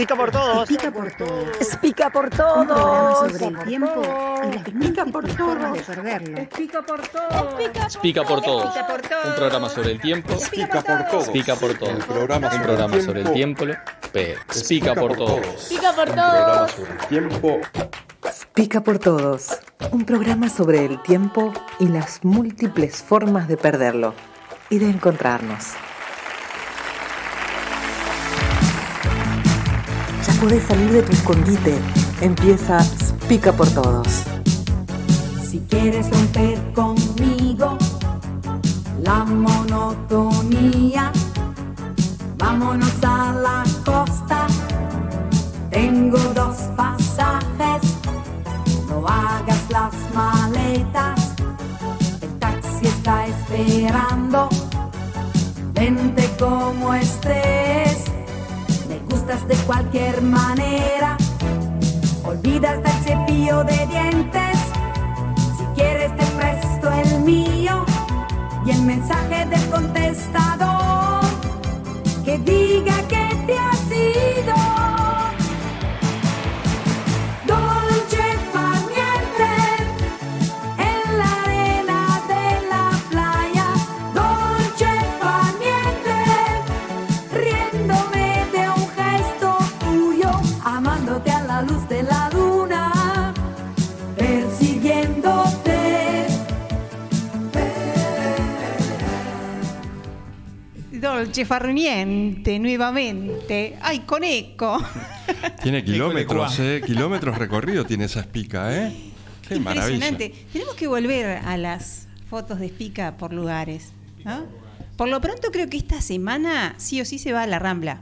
Pica por todos. Pica por todos. Pica por Un programa todos. sobre el tiempo y las múltiples formas de perderlo. Pica por todo. Pica por todos. Pica por todo. Un programa sobre el tiempo. Pica por todos. Pica por todos. Un programa sobre el tiempo. pica por todos. Pica por Un programa todo. sobre el tiempo. Pica por todos. Un programa sobre el tiempo y las múltiples formas de perderlo y de encontrarnos. Podés salir de tu escondite. Empieza Pica por todos. Si quieres romper conmigo la monotonía, vámonos a la costa. Tengo dos pasajes, no hagas las maletas. El taxi está esperando. Vente como estés, de cualquier manera. Olvidas del cepillo de dientes. Si quieres te presto el mío y el mensaje del contestador que diga que te has ido. Dolce farniente nuevamente. Ay, con eco. Tiene kilómetros, eh, kilómetros recorrido tiene esa espica, ¿eh? Qué maravilla. Impresionante. Tenemos que volver a las fotos de Spica por lugares. ¿no? Por lo pronto creo que esta semana sí o sí se va a la Rambla.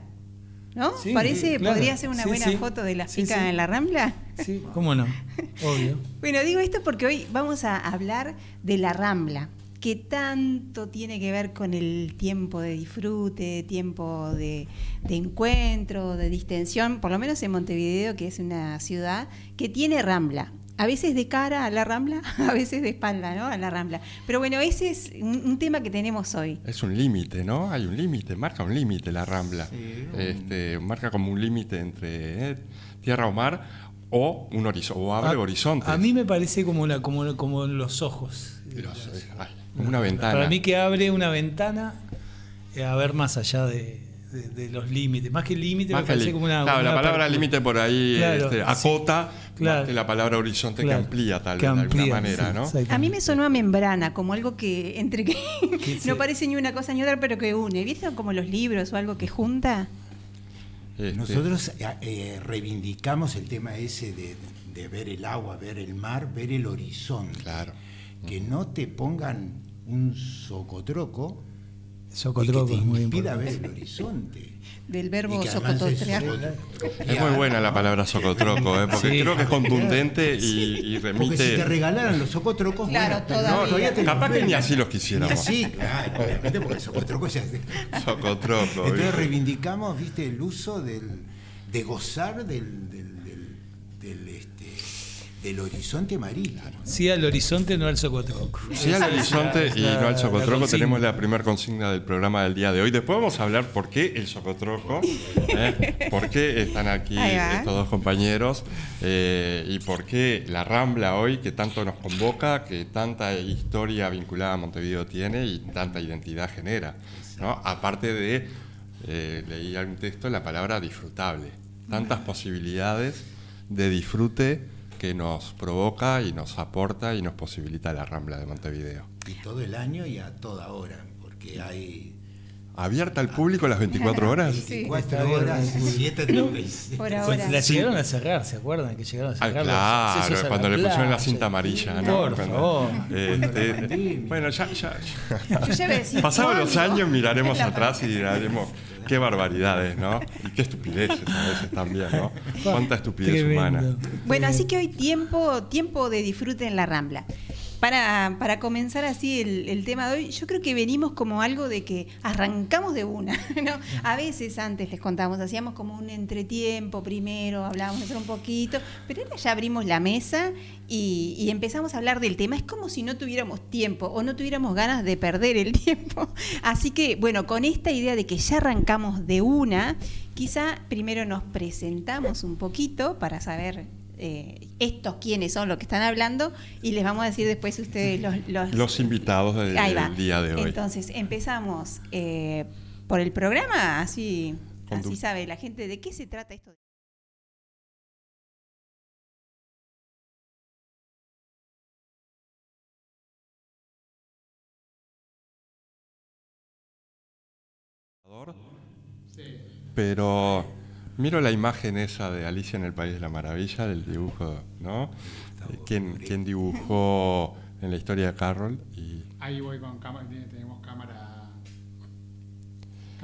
¿No? Sí, Parece, claro. podría ser una Sí, buena sí. foto de la Sí, Spica sí. en la Rambla. Sí, cómo no, obvio. Bueno, digo esto porque hoy vamos a hablar de la Rambla, que tanto tiene que ver con el tiempo de disfrute, tiempo de, de encuentro, de distensión, por lo menos en Montevideo, que es una ciudad que tiene Rambla. A veces de cara a la Rambla, a veces de espalda, ¿no? A la Rambla. Pero bueno, ese es un, un tema que tenemos hoy. Es un límite, ¿no? Hay un límite, marca un límite la Rambla. Este, marca como un límite entre eh, tierra o mar o un horizonte, o abre A- horizontes. A mí me parece como, la, como, como los ojos. Los- eh, ay, como una ventana. Para mí que abre una ventana eh, a ver más allá de, de- de los límites. Más que el límite Más me que parece como una... claro, una la palabra límite por ahí Claro, este, sí. acota Claro. más que la palabra horizonte Claro, que amplía tal vez de amplía, alguna manera, sí, ¿no? A mí me sonó a membrana, como algo que entre que no parece ni una cosa ni otra, pero que une. ¿Viste como los libros o algo que junta? Este, Nosotros eh, eh, reivindicamos el tema ese de, de ver el agua, ver el mar, ver el horizonte. Claro. Que no te pongan un socotroco Socotroco y que es te muy impida ver el horizonte. Del verbo socototrear. socotroco. Es muy buena la palabra socotroco, ¿eh? porque Sí. creo que es contundente y, y Porque si te remite. regalaran los socotrocos, Claro, bueno, todavía. no, todavía te Capaz los que ni así los quisiéramos. así, claro, obviamente, porque el socotroco ya es de- Socotroco. Entonces ¿viste? reivindicamos, viste, el uso del, de gozar del, del, del, del, del horizonte marítimo. Sí al horizonte, no al socotroco. Sí al horizonte y La- no al la socotroco consigna. tenemos la primera consigna del programa del día de hoy. Después vamos a hablar por qué el socotroco, ¿eh? por qué están aquí estos dos compañeros eh, y por qué la Rambla hoy que tanto nos convoca, que tanta historia vinculada a Montevideo tiene y tanta identidad genera. ¿no? Aparte de, eh, leí algún texto, la palabra disfrutable. Tantas posibilidades de disfrute que nos provoca y nos aporta y nos posibilita la Rambla de Montevideo. Y todo el año y a toda hora, porque hay ¿Abierta al público las 24 horas? Sí. 24 horas, 7 Por ahora. La llegaron a cerrar, ¿se acuerdan? Que llegaron a Ah, cerrar claro, cuando le pusieron la cinta amarilla, ¿no? Por Cuando- favor. este, bueno, ya, ya, ya. Yo ya Pasados los años miraremos atrás y diremos qué barbaridades, ¿no? Y qué estupideces a veces también, ¿no? Cuánta estupidez Tremendo. humana. Bueno, así que hoy tiempo, tiempo de disfrute en la Rambla. Para, para comenzar así el, el tema de hoy, yo creo que venimos como algo de que arrancamos de una, ¿no? A veces antes les contamos, hacíamos como un entretiempo primero, hablábamos de eso un poquito, pero ahora ya abrimos la mesa y, y empezamos a hablar del tema. Es como si no tuviéramos tiempo o no tuviéramos ganas de perder el tiempo. Así que, bueno, con esta idea de que ya arrancamos de una, quizá primero nos presentamos un poquito para saber eh, estos quiénes son los que están hablando y les vamos a decir después ustedes los, los, Los invitados del, día de hoy. Entonces, empezamos eh, por el programa, así, Con tu- así sabe la gente de qué se trata esto. Pero miro la imagen esa de Alicia en el País de la Maravilla, del dibujo, ¿no? ¿Quién, quién dibujó en la historia de Carroll? Y Ahí voy con cámara, tenemos cámara.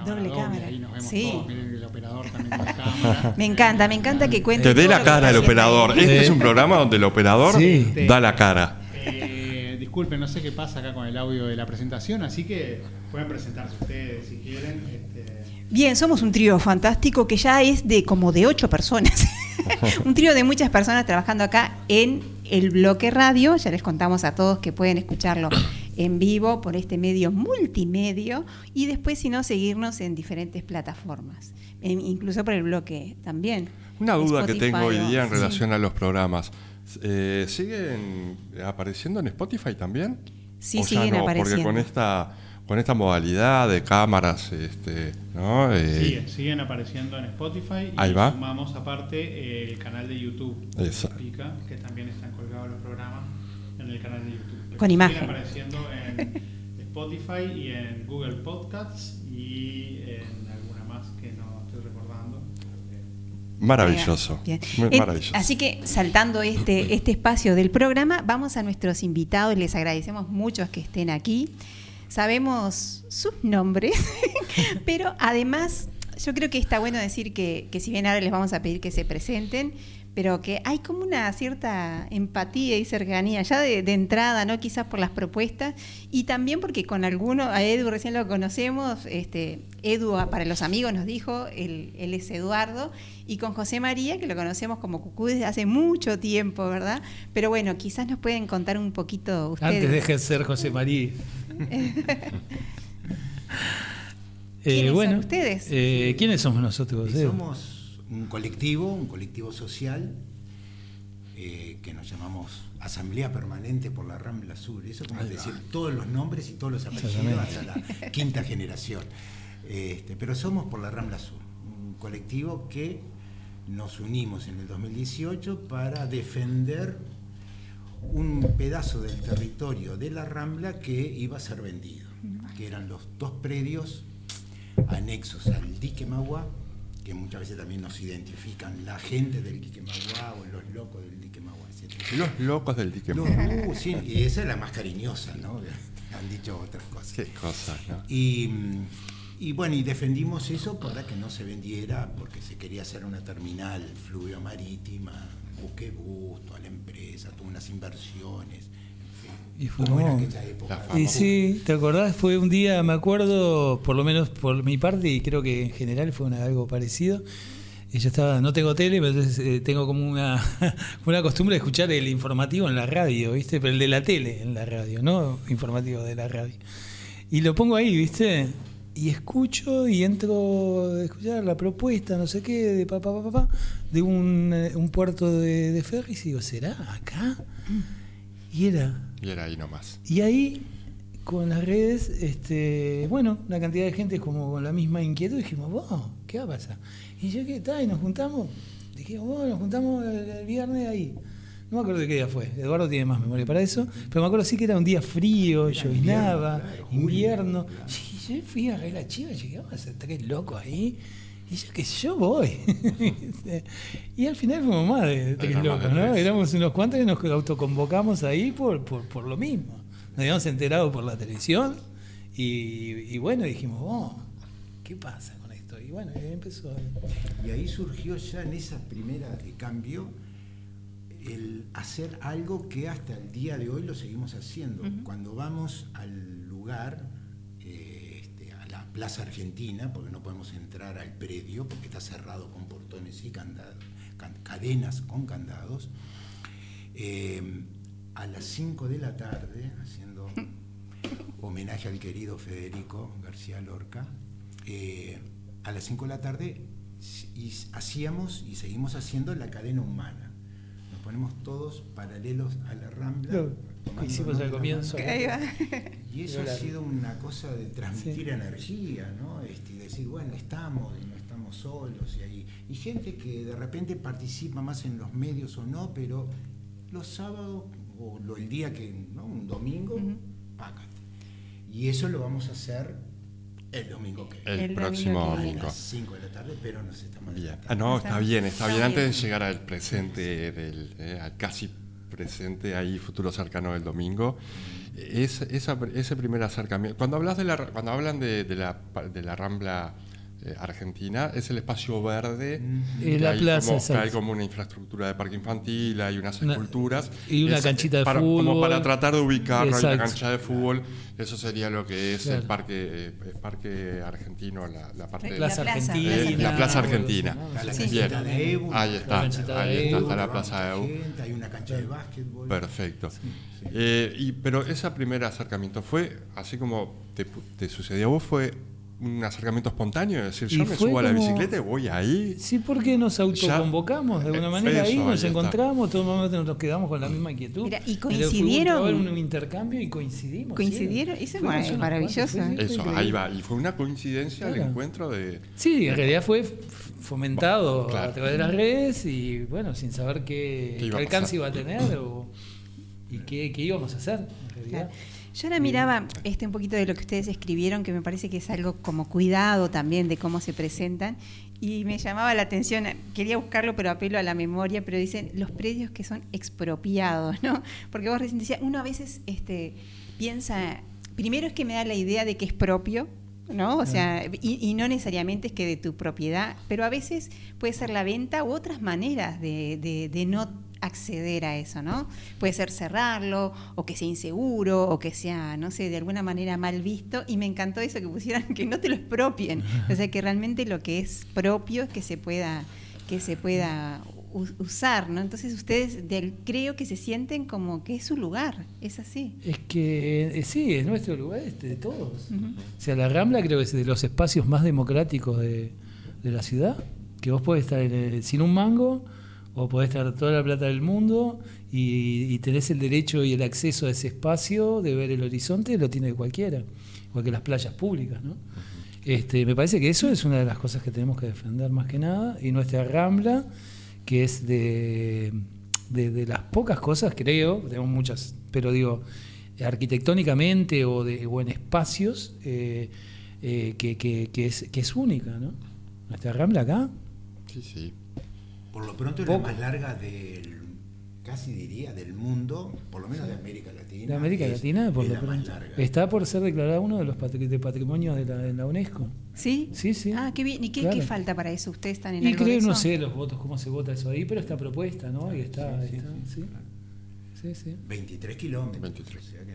Doble cámara. Ahí nos vemos Sí. todos. Miren el operador también tiene cámara. Me encanta, me encanta que cuente. que dé la cara el operador. ahí. Este Eh. es un programa donde el operador Sí. da la cara. Eh, disculpen, no sé qué pasa acá con el audio de la presentación, así que pueden presentarse ustedes si quieren. Este, Bien, somos un trío fantástico que ya es de como de ocho personas. un trío de muchas personas trabajando acá en el bloque radio. Ya les contamos a todos que pueden escucharlo en vivo por este medio multimedio y después, si no, seguirnos en diferentes plataformas, en- incluso por el bloque también. Una duda que tengo hoy día en sí. relación a los programas. Eh, ¿Siguen apareciendo en Spotify también? Sí, ¿O ya siguen no? apareciendo. Porque con esta, con esta modalidad de cámaras, este, ¿no? Eh, siguen, siguen apareciendo en Spotify y Ahí va. sumamos aparte el canal de YouTube de Esa. Pica, que también están colgados los programas en el canal de YouTube. Pero Con siguen imagen. apareciendo en Spotify y en Google Podcasts y en alguna más que no estoy recordando. Maravilloso. Bien. Muy Eh, maravilloso. Así que saltando este, este espacio del programa, vamos a nuestros invitados. Les agradecemos mucho que estén aquí. Sabemos sus nombres, pero además yo creo que está bueno decir que, que si bien ahora les vamos a pedir que se presenten, pero que hay como una cierta empatía y cercanía ya de, de entrada, ¿no? Quizás por las propuestas y también porque con algunos, a Edu recién lo conocemos, este, Edu ah, para los amigos nos dijo, él, él es Eduardo, y con José María, que lo conocemos como Cucú desde hace mucho tiempo, ¿verdad? Pero bueno, quizás nos pueden contar un poquito ustedes. Antes deje de ser José María. ¿Quiénes son bueno, ustedes? eh, ¿Quiénes somos nosotros? Edu? somos un colectivo, un colectivo social, eh, que nos llamamos Asamblea Permanente por la Rambla Sur. Eso como decir todos los nombres y todos los apellidos hasta la quinta generación. Este, pero somos por la Rambla Sur, un colectivo que nos unimos en el 2018 para defender un pedazo del territorio de la Rambla que iba a ser vendido, que eran los dos predios anexos al dique Magua, que muchas veces también nos identifican la gente del dique Magua o los locos del dique Magua, etc. Los locos del dique Los- Magua. uh, sí, y esa es la más cariñosa, ¿no? Han dicho otras cosas. Qué cosas, ¿no? Y, y bueno, y defendimos eso para que no se vendiera, porque se quería hacer una terminal fluvio marítima, buque busto a la empresa, tuvo unas inversiones. En fin, Y fue como en aquella época. Y sí, ¿te acordás? Fue un día, me acuerdo, por lo menos por mi parte, y creo que en general fue una- algo parecido. Y yo estaba, no tengo tele, pero entonces eh, tengo como una, una costumbre de escuchar el informativo en la radio, ¿viste? Pero el de la tele en la radio, ¿no? Informativo de la radio. Y lo pongo ahí, ¿viste? Y escucho y entro a escuchar la propuesta, no sé qué, de papá, papá, papá, de un, eh, un puerto de, de ferries y digo, ¿será acá? Y era Y era ahí nomás. y ahí, con las redes, este, bueno, una cantidad de gente como con la misma inquietud, dijimos, wow, ¿qué va a pasar? Y yo, ¿qué tal? Y nos juntamos, dijimos, bueno, nos juntamos el, el viernes ahí. No me acuerdo de qué día fue, Eduardo tiene más memoria para eso, pero me acuerdo sí que era un día frío, julio, invierno. claro. Y yo fui a ver la chiva y dije, vamos a ser tres locos ahí. Y yo, que yo voy. y al final fuimos más de tres locos, ¿no? Éramos unos cuantos que nos autoconvocamos ahí por, por, por lo mismo. Nos habíamos enterado por la televisión y, y bueno, dijimos, oh, ¿qué pasa con esto? Y bueno, y ahí empezó. Y ahí surgió ya en esa primera de cambio el hacer algo que hasta el día de hoy lo seguimos haciendo. Cuando vamos al lugar, eh, este, a la Plaza Argentina, porque no podemos entrar al predio, porque está cerrado con portones y candados, can- cadenas con candados, eh, a las 5 de la tarde, haciendo homenaje al querido Federico García Lorca, eh, a las 5 de la tarde y hacíamos y seguimos haciendo la cadena humana. Nos ponemos todos paralelos a la rambla. Tomándonos hicimos al comienzo. Ahí. Y eso ha sido una cosa de transmitir Sí. energía, ¿no? Este, y decir, bueno, estamos y no estamos solos. Y, hay, y gente que de repente participa más en los medios o no, pero los sábados o lo- el día que, ¿no? Un domingo, Ujú. págate. Y eso lo vamos a hacer el domingo que viene. El, El próximo domingo que A domingo. las 5 de la tarde, pero nos estamos Bien. Ah, no, Está- está bien, está está bien. Antes de llegar al presente, del, eh, al casi presente, ahí futuro cercano del domingo, es, esa- ese primer acercamiento. Cuando hablas de cuando hablan de, la, de la Rambla Argentina, es el espacio verde. Mm. Eh, que la hay plaza, como, hay exacto. como una infraestructura de parque infantil, hay unas Una- esculturas. y una Es, canchita de para- Como fútbol. para tratar de ubicarlo, hay una Exacto. cancha de fútbol. Eso sería lo que es el Claro. parque, eh, el parque argentino, la, la parte La Plaza plaza, Argentina. Eh, la Plaza Argentina. la Sí. canchita de Evo, Ahí La está, ahí de está, Evo, está la plaza de gente, hay una cancha de básquetbol. Perfecto. Sí. Eh, y, pero ese primer acercamiento fue, así como te, te sucedió a vos, fue un acercamiento espontáneo, es decir, Y yo me subo a la como- bicicleta y voy ahí. Sí, porque nos autoconvocamos de alguna Eh, manera ahí, eso, nos ahí encontramos, todo el momento nos quedamos con la misma inquietud. Mira, y Pero fue un coincidieron. un intercambio y coincidimos. ¿Coincidieron? sí. Eso es mar- unos maravilloso, ¿eh? fue Eso, increíble. ahí va. Y fue una coincidencia el Claro. encuentro de... Sí, en realidad fue fomentado Claro. a través de las redes y bueno, sin saber qué, ¿Qué iba qué alcance iba a tener o, y qué, qué íbamos a hacer en realidad. Claro. Yo ahora miraba este un poquito de lo que ustedes escribieron, que me parece que es algo como cuidado también de cómo se presentan, y me llamaba la atención, quería buscarlo, pero apelo a la memoria, pero dicen los predios que son expropiados, ¿no? Porque vos recién decías, uno a veces este, piensa, primero es que me da la idea de que es propio, ¿no? O sea, y, y no necesariamente es que de tu propiedad, pero a veces puede ser la venta u otras maneras de, de- de no acceder a eso, ¿no? Puede ser cerrarlo, o que sea inseguro, o que sea, no sé, de alguna manera mal visto, y me encantó eso que pusieran que no te lo expropien, o sea, que realmente lo que es propio es que se pueda, que se pueda usar, ¿no? Entonces ustedes del- creo que se sienten como que es su lugar, es así. Es que eh, sí, es nuestro lugar, este, de todos. O sea, la Rambla creo que es de los espacios más democráticos de, de la ciudad, que vos podés estar en el- sin un mango o podés estar toda la plata del mundo y, y tenés el derecho y el acceso a ese espacio de ver el horizonte, lo tiene cualquiera, igual que las playas públicas, ¿no? Este, me parece que eso es una de las cosas que tenemos que defender más que nada y nuestra Rambla, que es de, de, de las pocas cosas, creo, tenemos muchas, pero digo, arquitectónicamente o, de, o en espacios, eh, eh, que, que- que es, que es única, ¿no? Nuestra Rambla acá. Sí, sí. Por lo pronto es la más larga del, casi diría, del mundo, por lo menos de América Latina. De América es- Latina, por es lo la más pronto. larga. Está por ser declarada uno de los patri- de patrimonios de la, de la UNESCO. ¿Sí? Sí, sí. Ah, qué bien. ¿Y qué, Claro. qué falta para eso? ¿Ustedes están en Y algo de creo, no sé los votos, cómo se vota eso ahí, pero está propuesta, ¿no? Y está, Sí, sí, está- sí, sí. Sí, sí. 23 kilómetros. 23. O sea que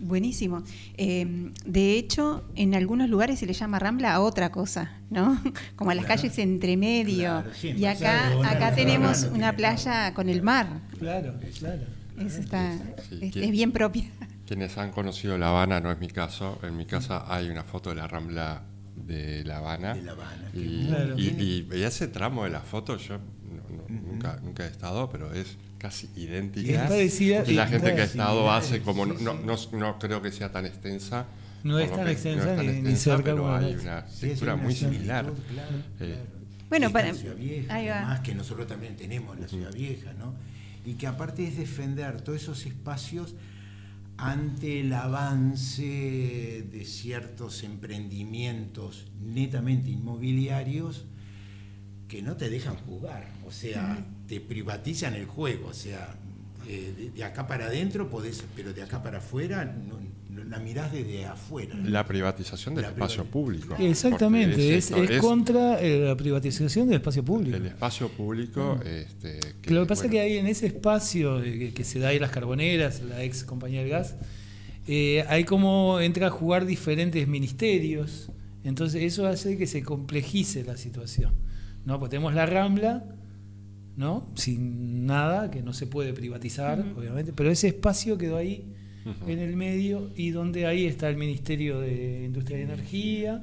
Buenísimo. Eh, de hecho, en algunos lugares se le llama Rambla a otra cosa, ¿no? Como a las Claro. calles entre medio. Claro, sí, en y acá, acá en tenemos una playa con el mar. Claro, claro. Eso está, Sí, es, bien propia. Quienes han conocido La Habana, no es mi caso, en mi casa hay una foto de la Rambla de La Habana. De La Habana, Y, Claro. y- y- y ese tramo de la foto, yo no- no- nunca, nunca he estado, pero es casi idéntica. Es parecida, y la gente que ha estado hace como, sí, no, sí. no, no creo que sea tan extensa. No es tan que- extensa tan ni- cerca pero hay una Sí, es textura una muy similar. claro, Eh. Bueno, para- Vieja, ahí va. además que nosotros también tenemos en la Ciudad Vieja, ¿no? Y que aparte es defender todos esos espacios ante el avance de ciertos emprendimientos netamente inmobiliarios que no te dejan jugar, o sea, te privatizan el juego, o sea, eh, de, de acá para adentro podés, pero de acá para afuera no, no la mirás desde afuera. La privatización del La espacio privati- público. Exactamente, es, esto, es contra eh, la privatización del espacio público. el espacio público. Este, Que lo que pasa es que ahí en ese espacio que, que se da ahí en las carboneras, la ex compañía del gas, eh, hay como entra a jugar diferentes ministerios. Entonces eso hace que se complejice la situación. ¿No? Pues tenemos la Rambla, ¿no? sin nada, que no se puede privatizar, obviamente, pero ese espacio quedó ahí en el medio y donde ahí está el Ministerio de Industria y Energía.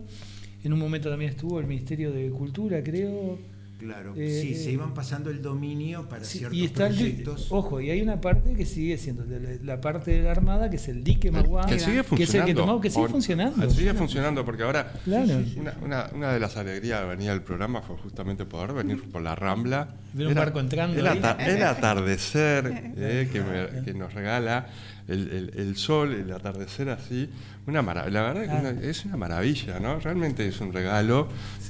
En un momento también estuvo el Ministerio de Cultura, creo. Claro, Eh, sí, eh, se iban pasando el dominio para Sí, ciertos y está el proyectos. ojo, y hay una parte que sigue siendo de la, la parte de la Armada, que es el dique Maguán, que sigue que es el que funcionando. tomamos, que sigue funcionando. Sigue funcionando porque ahora Claro. una, una- una de las alegrías de venir al programa fue justamente poder venir por la Rambla. Ver un barco entrando el, ahí. ata- el atardecer eh, que, me- que nos regala el, el- el sol, el atardecer así. Una mara- la verdad que Ah. una- es una maravilla, ¿no? Realmente es un regalo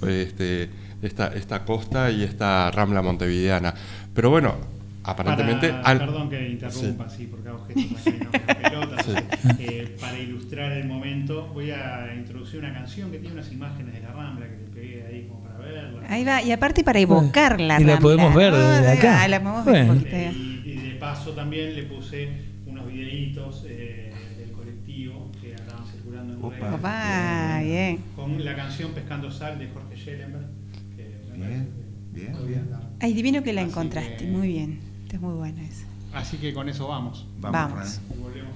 este, esta, esta costa y esta Rambla montevideana. Pero bueno, aparentemente... Para- al- perdón que interrumpa, sí, porque hago gestos no hago pelotas. Eh, para ilustrar el momento, voy a introducir una canción que tiene unas imágenes de la Rambla que le pegué ahí como para verla. Ahí va, y aparte para evocar la Y la Rambla, podemos ver ¿no? desde acá. Ah, la podemos ver Bueno. un poquito. Y, y de paso también le puse videitos eh, del colectivo que andaban circulando en Opa. redes. Opa, bien. Con la canción Pescando Sal de Jorge Schellenberg. Que Bien, bien, podría bien. Ay, divino que la Así encontraste, que- muy bien. Está muy bueno eso. Así que con eso vamos. Vamos, Vamos. Fran. Y volvemos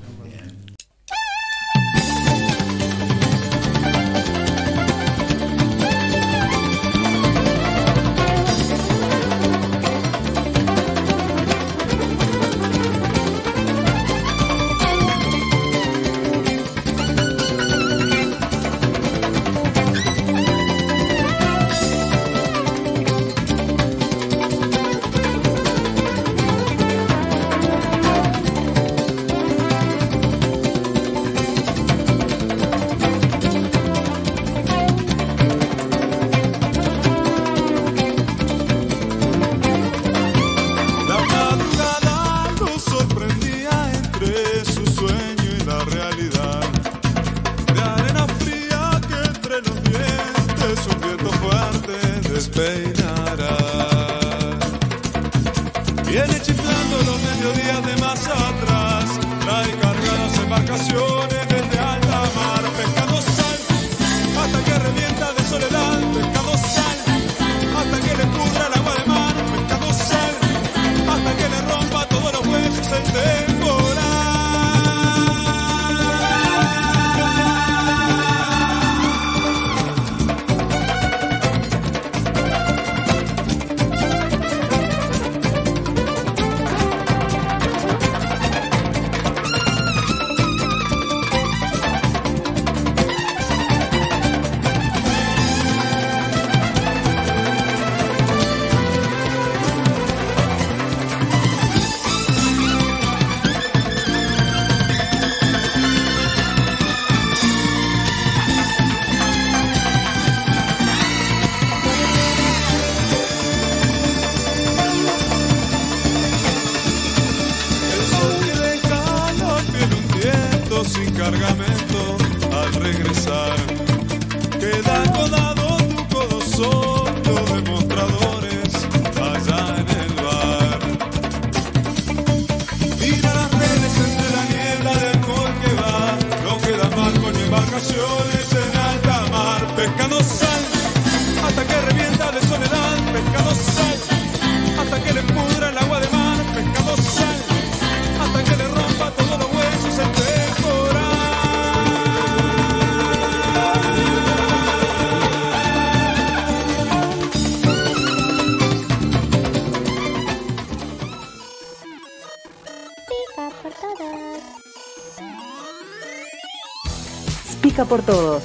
Por todos,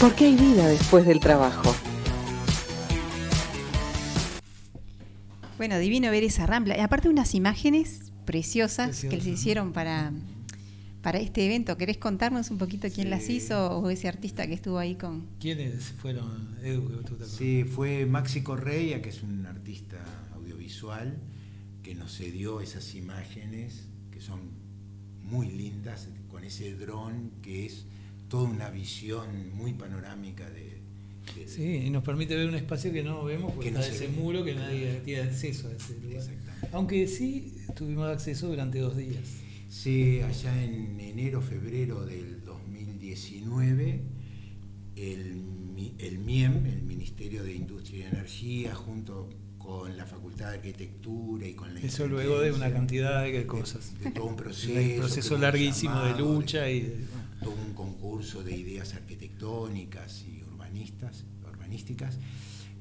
porque hay vida después del trabajo. Bueno, divino ver esa rambla. Y aparte unas imágenes preciosas que se hicieron para, para este evento. ¿Querés contarnos un poquito quién las hizo o ese artista que estuvo ahí con... ¿Quiénes fueron, Edu, que tú te acordás? Sí, fue Maxi Correia, que es un artista audiovisual, que nos cedió esas imágenes que son muy lindas, con ese dron que es toda una visión muy panorámica de... de- Sí, y nos permite ver un espacio que no vemos porque Que no está se ese ve. muro que nadie tiene acceso a ese lugar. Exactamente. Aunque sí tuvimos acceso durante dos días. Sí, allá en enero, febrero del 2019, el, el MIEM, el Ministerio de Industria y Energía, junto con la Facultad de Arquitectura y con la Eso luego de una cantidad de cosas. de todo un proceso. Un proceso larguísimo de lucha y de- todo un concurso de ideas arquitectónicas y urbanistas, urbanísticas.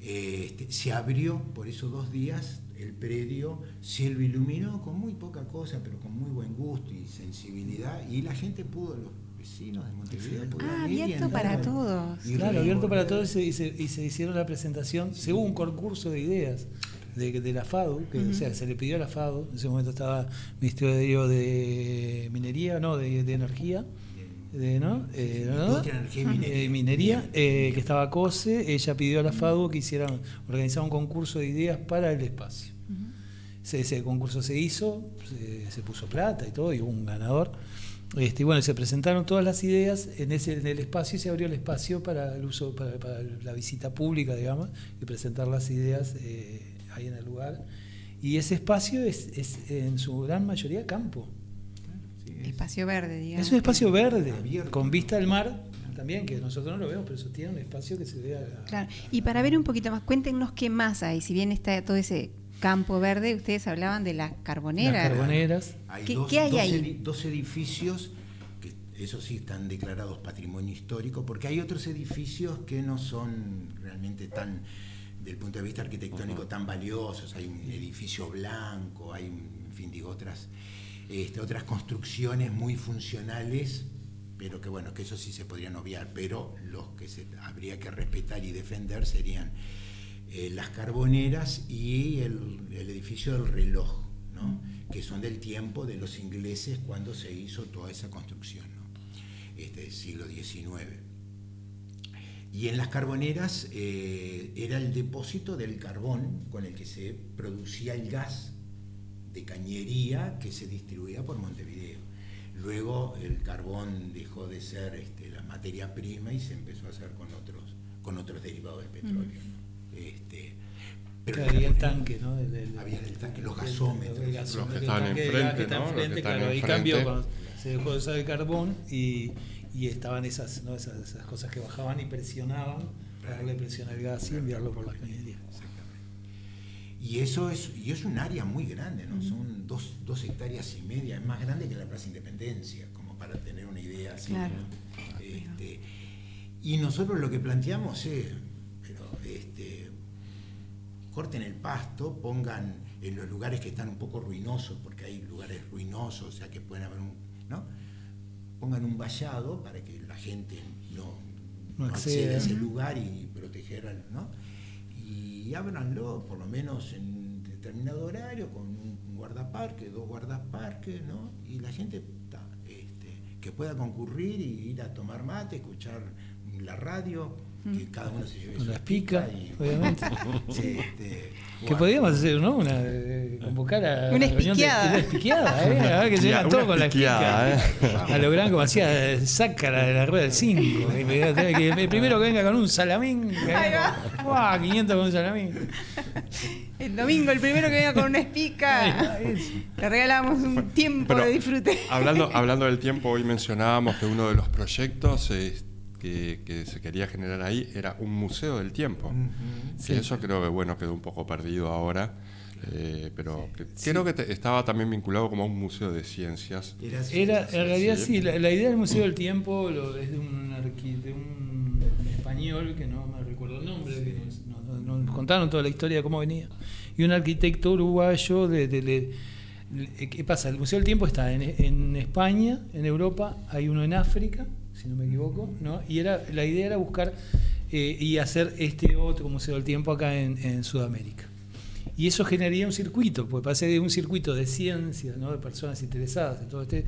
Eh, este, se abrió por esos dos días el predio, se lo iluminó con muy poca cosa, pero con muy buen gusto y sensibilidad, y la gente pudo, los vecinos de Montevideo, pudieron Ah, abierto para todos. y Claro, abierto para todos y se, y se hicieron la presentación. Se hubo un concurso de ideas de, de la FADU, que, o sea, se le pidió a la FADU, en ese momento estaba Ministerio de Minería, no, de, de Energía, de, ¿no? Eh, energía y minería. Eh, minería, eh, que estaba COSE, ella pidió a la FADU que hicieran, organizar un concurso de ideas para el espacio. Ese, ese concurso se hizo, se, se puso plata y todo, y hubo un ganador. Este, y bueno, se presentaron todas las ideas en, ese, en el espacio y se abrió el espacio para el uso, para, para la visita pública, digamos, y presentar las ideas eh, ahí en el lugar. Y ese espacio es, es en su gran mayoría campo. Espacio verde, digamos. Es un espacio verde, Abierto. con vista al mar también, que nosotros no lo vemos, pero eso tiene un espacio que se ve a- Claro. Y para ver un poquito más, cuéntenos qué más hay. Si bien está todo ese campo verde, ustedes hablaban de las carboneras. Las carboneras. Hay ¿Qué- dos, qué hay dos ahí? edi- dos edificios que eso sí están declarados patrimonio histórico, porque hay otros edificios que no son realmente tan, del punto de vista arquitectónico, tan valiosos. Hay un edificio blanco, hay, en fin, digo, otras, este, otras construcciones muy funcionales, pero que bueno, que eso sí se podrían obviar, pero los que habría que respetar y defender serían eh, las carboneras y el, edificio del reloj, ¿no? que son del tiempo de los ingleses cuando se hizo toda esa construcción, este siglo XIX. Y en las carboneras eh, era el depósito del carbón con el que se producía el gas de cañería que se distribuía por Montevideo. Luego el carbón dejó de ser este, la materia prima y se empezó a hacer con otros, con otros derivados del petróleo. ¿no? Este, pero Había el tanque, ¿no? Del- del- Había el tanque, los gasómetros. del gasómetro, Los que el estaban enfrente, está ¿no? Los que claro, y enfrente. cambio cuando se dejó de usar el carbón y, y estaban esas, ¿no? esas, esas cosas que bajaban y presionaban para darle presión al gas y enviarlo por la cañería. Y eso es, y es un área muy grande, ¿no? Son dos, dos hectáreas y media, es más grande que la Plaza Independencia, como para tener una idea así. Claro. ¿no? Este, y nosotros lo que planteamos es, pero este, corten el pasto, pongan en los lugares que están un poco ruinosos, porque hay lugares ruinosos, o sea que pueden haber un, ¿no? Pongan un vallado para que la gente no, No no acceda. acceda a ese lugar y proteger al, ¿no? Y ábranlo por lo menos en determinado horario con un guardaparque, dos guardaparques, ¿no? Y la gente este, que pueda concurrir y ir a tomar mate, escuchar la radio, que cada uno se lleve Con su las picas, obviamente. este, Que bueno, podríamos hacer, ¿no? Una, eh, convocar a Una de- espiqueada. una espiqueada, ¿eh? A ver que Una llegan todos con la espica. A lo gran como hacía eh, Sácara de la rueda del 5. El primero que venga con un salamín. que Ahí ¡Guau! 500 con un salamín. El domingo, el primero que venga con una espica, le regalamos un tiempo Pero, de disfrute. Hablando, hablando del tiempo, hoy mencionábamos que uno de los proyectos eh, que, que se quería generar ahí era un museo del tiempo. Sí, eso creo que bueno quedó un poco perdido ahora, eh, pero que- creo que te- estaba también vinculado como a un museo de ciencias. era Era, en realidad sí. sí, la, la idea del Museo del Tiempo lo- es de un, arqui- de un español, que no me recuerdo el nombre, que nos, nos- nos- nos contaron toda la historia de cómo venía, y un arquitecto uruguayo de... de- de- de- ¿Qué pasa? El Museo del Tiempo está en, en España, en Europa, hay uno en África, si no me equivoco, ¿no? y era la idea era buscar eh, y hacer este otro Museo del Tiempo acá en, Sudamérica. Y eso generaría un circuito, pues pase de un circuito de ciencias, ¿no? de personas interesadas en todo este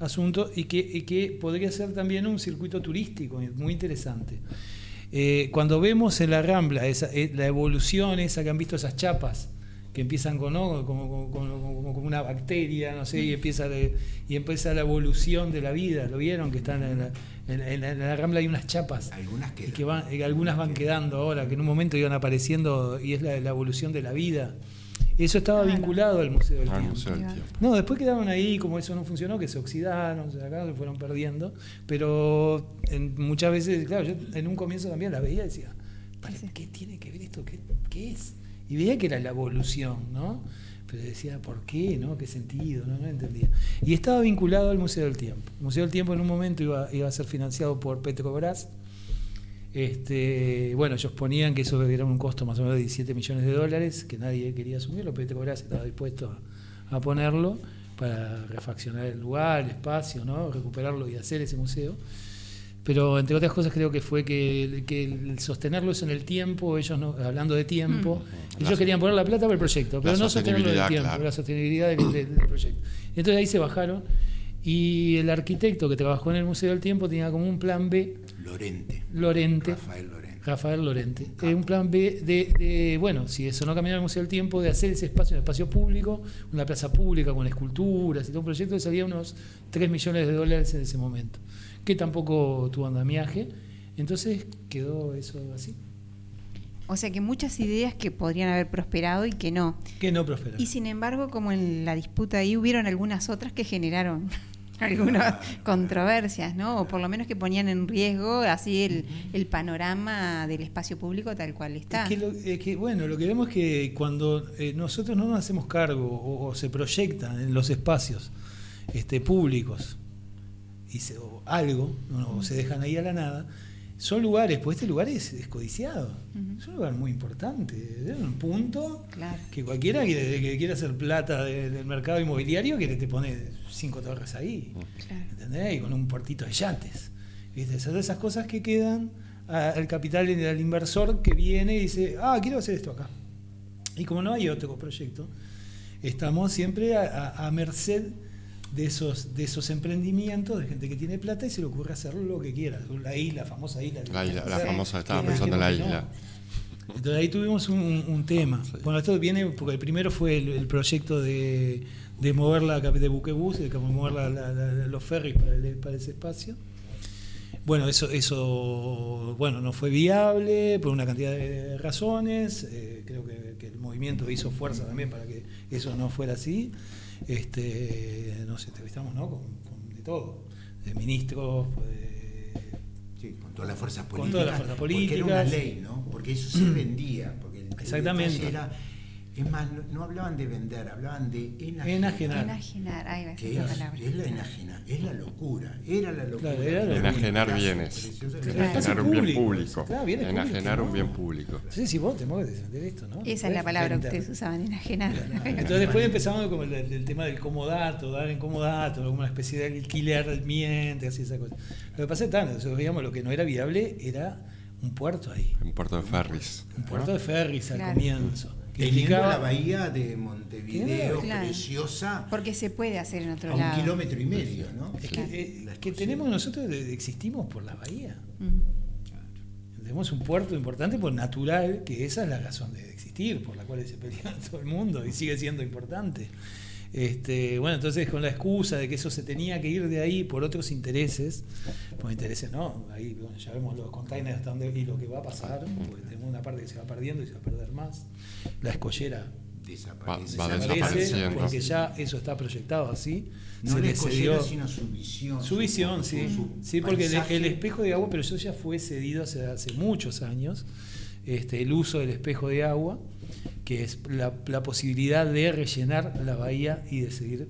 asunto, y que, y que podría ser también un circuito turístico muy interesante. Eh, cuando vemos en la Rambla esa, eh, la evolución esa que han visto esas chapas que empiezan con, ¿no? como, como- como- una bacteria, no sé, y empieza, de- y empieza la evolución de la vida. ¿Lo vieron? Que están en la, en, en la- en la Rambla hay unas chapas. Algunas Y quedan. que van, y algunas van quedando ahora, que en un momento iban apareciendo y es la, la evolución de la vida. Eso estaba vinculado al Museo del Al Tiempo. Museo del Claro. Tiempo. No, después quedaron ahí, como eso no funcionó, que se oxidaron, se sacaron, se fueron perdiendo. Pero en- muchas veces, claro, yo en un comienzo también las veía y decía, "¿Para Sí, sí. ¿qué tiene que ver esto? ¿Qué, qué es? Y veía que era la evolución, ¿no? Pero decía, ¿por qué? ¿No? ¿Qué sentido? No, no entendía. Y estaba vinculado al Museo del Tiempo. El Museo del Tiempo en un momento iba, iba a ser financiado por Petrobras. Este, bueno, ellos ponían que eso era un costo más o menos de 17 millones de dólares, que nadie quería asumirlo, Petrobras estaba dispuesto a, a ponerlo para refaccionar el lugar, el espacio, ¿no? recuperarlo y hacer ese museo. Pero entre otras cosas creo que fue que, que el sostenerlo eso en el tiempo, ellos no, hablando de tiempo, ellos La- querían poner la plata para el proyecto, pero no sostenerlo en el tiempo, claro. la sostenibilidad del, del- del proyecto. Entonces ahí se bajaron y el arquitecto que trabajó en el Museo del Tiempo tenía como un plan B, Lorente. Lorente, Rafael Lorente. Rafael Lorente. Eh, un plan B de, de, bueno, si eso no cambiaba el Museo del Tiempo, de hacer ese espacio un espacio público, una plaza pública con esculturas y todo un proyecto que salía unos 3 millones de dólares en ese momento, que tampoco tuvo andamiaje. Entonces quedó eso así. O sea que muchas ideas que podrían haber prosperado y que no. Que no prosperó. Y sin embargo, como en la disputa ahí hubieron algunas otras que generaron algunas controversias, ¿no? O por lo menos que ponían en riesgo así el, el panorama del espacio público tal cual está. Es que, lo- es que, bueno, lo que vemos es que cuando eh, nosotros no nos hacemos cargo o, o se proyectan en los espacios este, públicos y se- o algo, ¿no? o se dejan ahí a la nada, son lugares, pues este lugar es descodiciado, Ujú. es un lugar muy importante, es un punto Claro. que cualquiera que, que quiera hacer plata de- del mercado inmobiliario que te pone cinco torres ahí. Claro. ¿entendés? Y con un puertito de yates. ¿viste? De esas cosas que quedan al capital y al inversor que viene y dice, ah, quiero hacer esto acá. Y como no hay otro proyecto, estamos siempre a, a- a merced de esos, de esos emprendimientos de gente que tiene plata y se le ocurre hacer lo que quiera. La isla, la famosa isla. La, isla, la famosa, estaba pensando en la no. isla. Entonces ahí tuvimos un, un tema. Bueno, esto viene porque el primero fue el, el proyecto de, de mover la de buquebús, de mover la- la- la- los ferries para, el- para ese espacio. Bueno, eso, eso bueno, no fue viable por una cantidad de razones. eh, creo que, que el movimiento hizo fuerza también para que eso no fuera así. Este, nos entrevistamos ¿no? con, con de todo, de ministros, pues, Sí, con todas las fuerzas Con políticas. todas las fuerzas Porque era una políticas. ley, ¿no? Porque eso se vendía. Porque el- Exactamente. era- es más, no, no hablaban de vender, hablaban de enajenar. Enajenar. Enajenar, ahí va a ser Que la es, palabra. es la enajenar, es la locura, era la locura. Claro, era la Enajenar bienes. Claro. Enajenar un bien Público, claro, Enajenar un bien público. No sé si vos te mueves de defender esto, ¿no? Esa es la palabra que ustedes usaban, enajenar. Entonces después empezamos con el, el tema del comodato, dar en comodato, como una especie de alquiler miente, así esa cosa. Lo que pasa es que nosotros veíamos lo que no era viable era un puerto ahí, En Puerto de Ferris. un puerto de ferries al Claro. comienzo. Que Teniendo implicaba- la bahía de Montevideo, Claro. preciosa, Porque se puede hacer en otro a un lado. kilómetro y medio, ¿no? es Claro. que, eh, que tenemos nosotros, existimos por la bahía. Mm. Tenemos un puerto importante por natural, que esa es la razón de existir, por la cual se pelea todo el mundo y sigue siendo importante. Este, bueno, entonces con la excusa de que eso se tenía que ir de ahí por otros intereses, por intereses no, ahí bueno, ya vemos los containers hasta dónde y lo que va a pasar, porque tenemos una parte que se va perdiendo y se va a perder más. La escollera Desaparece. Va- va desaparece porque ya eso está proyectado así. No se la le escollera, cedió- sino su visión. su visión, su- sí. su Sí, porque el espejo de agua, pero eso ya fue cedido hace, hace muchos años. Este, el uso del espejo de agua, que es la, la posibilidad de rellenar la bahía y de seguir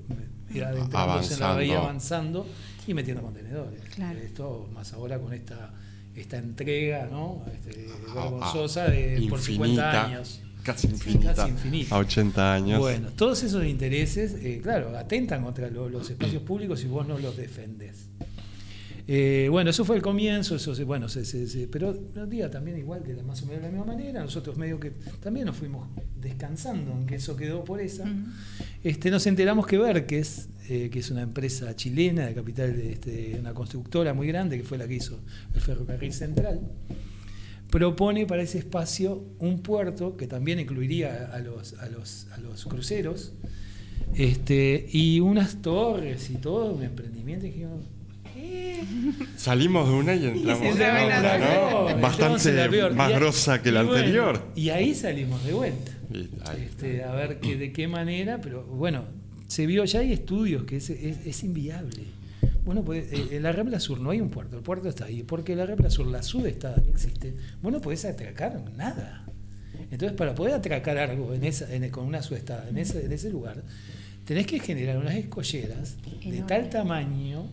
eh, adentrándose en la bahía Avanzando. avanzando y metiendo contenedores. Claro. Esto más ahora con esta esta entrega ¿no? este, Ah, vergonzosa de, por 50 años. Casi infinita. Casi infinita. A 80 años. Bueno, todos esos intereses, eh, claro, atentan contra lo- los espacios públicos si vos no los defendés. Eh, bueno, eso fue el comienzo, eso bueno, se, se- se- pero un día también igual de la, más o menos de la misma manera, nosotros medio que también nos fuimos descansando en que eso quedó por esa. Este, nos enteramos que Berques, eh, que es una empresa chilena de capital de este, una constructora muy grande, que fue la que hizo el ferrocarril central, propone para ese espacio un puerto que también incluiría a los, a los, a los cruceros este, y unas torres y todo, un emprendimiento. Y dijimos. Salimos de una y entramos Y en otra, ¿no? Bastante más grosa que la y bueno, anterior. y ahí salimos de vuelta. Este, a ver que, de qué manera, pero bueno, se vio, ya hay estudios que es, es, es inviable. Bueno, pues eh, en la Rambla Sur no hay un puerto, el puerto está ahí, porque la Rambla Sur, la subestada que existe, vos no podés atracar nada. Entonces, para poder atracar algo en esa, en- con una subestada en ese, en ese lugar, tenés que generar unas escolleras de tal tamaño,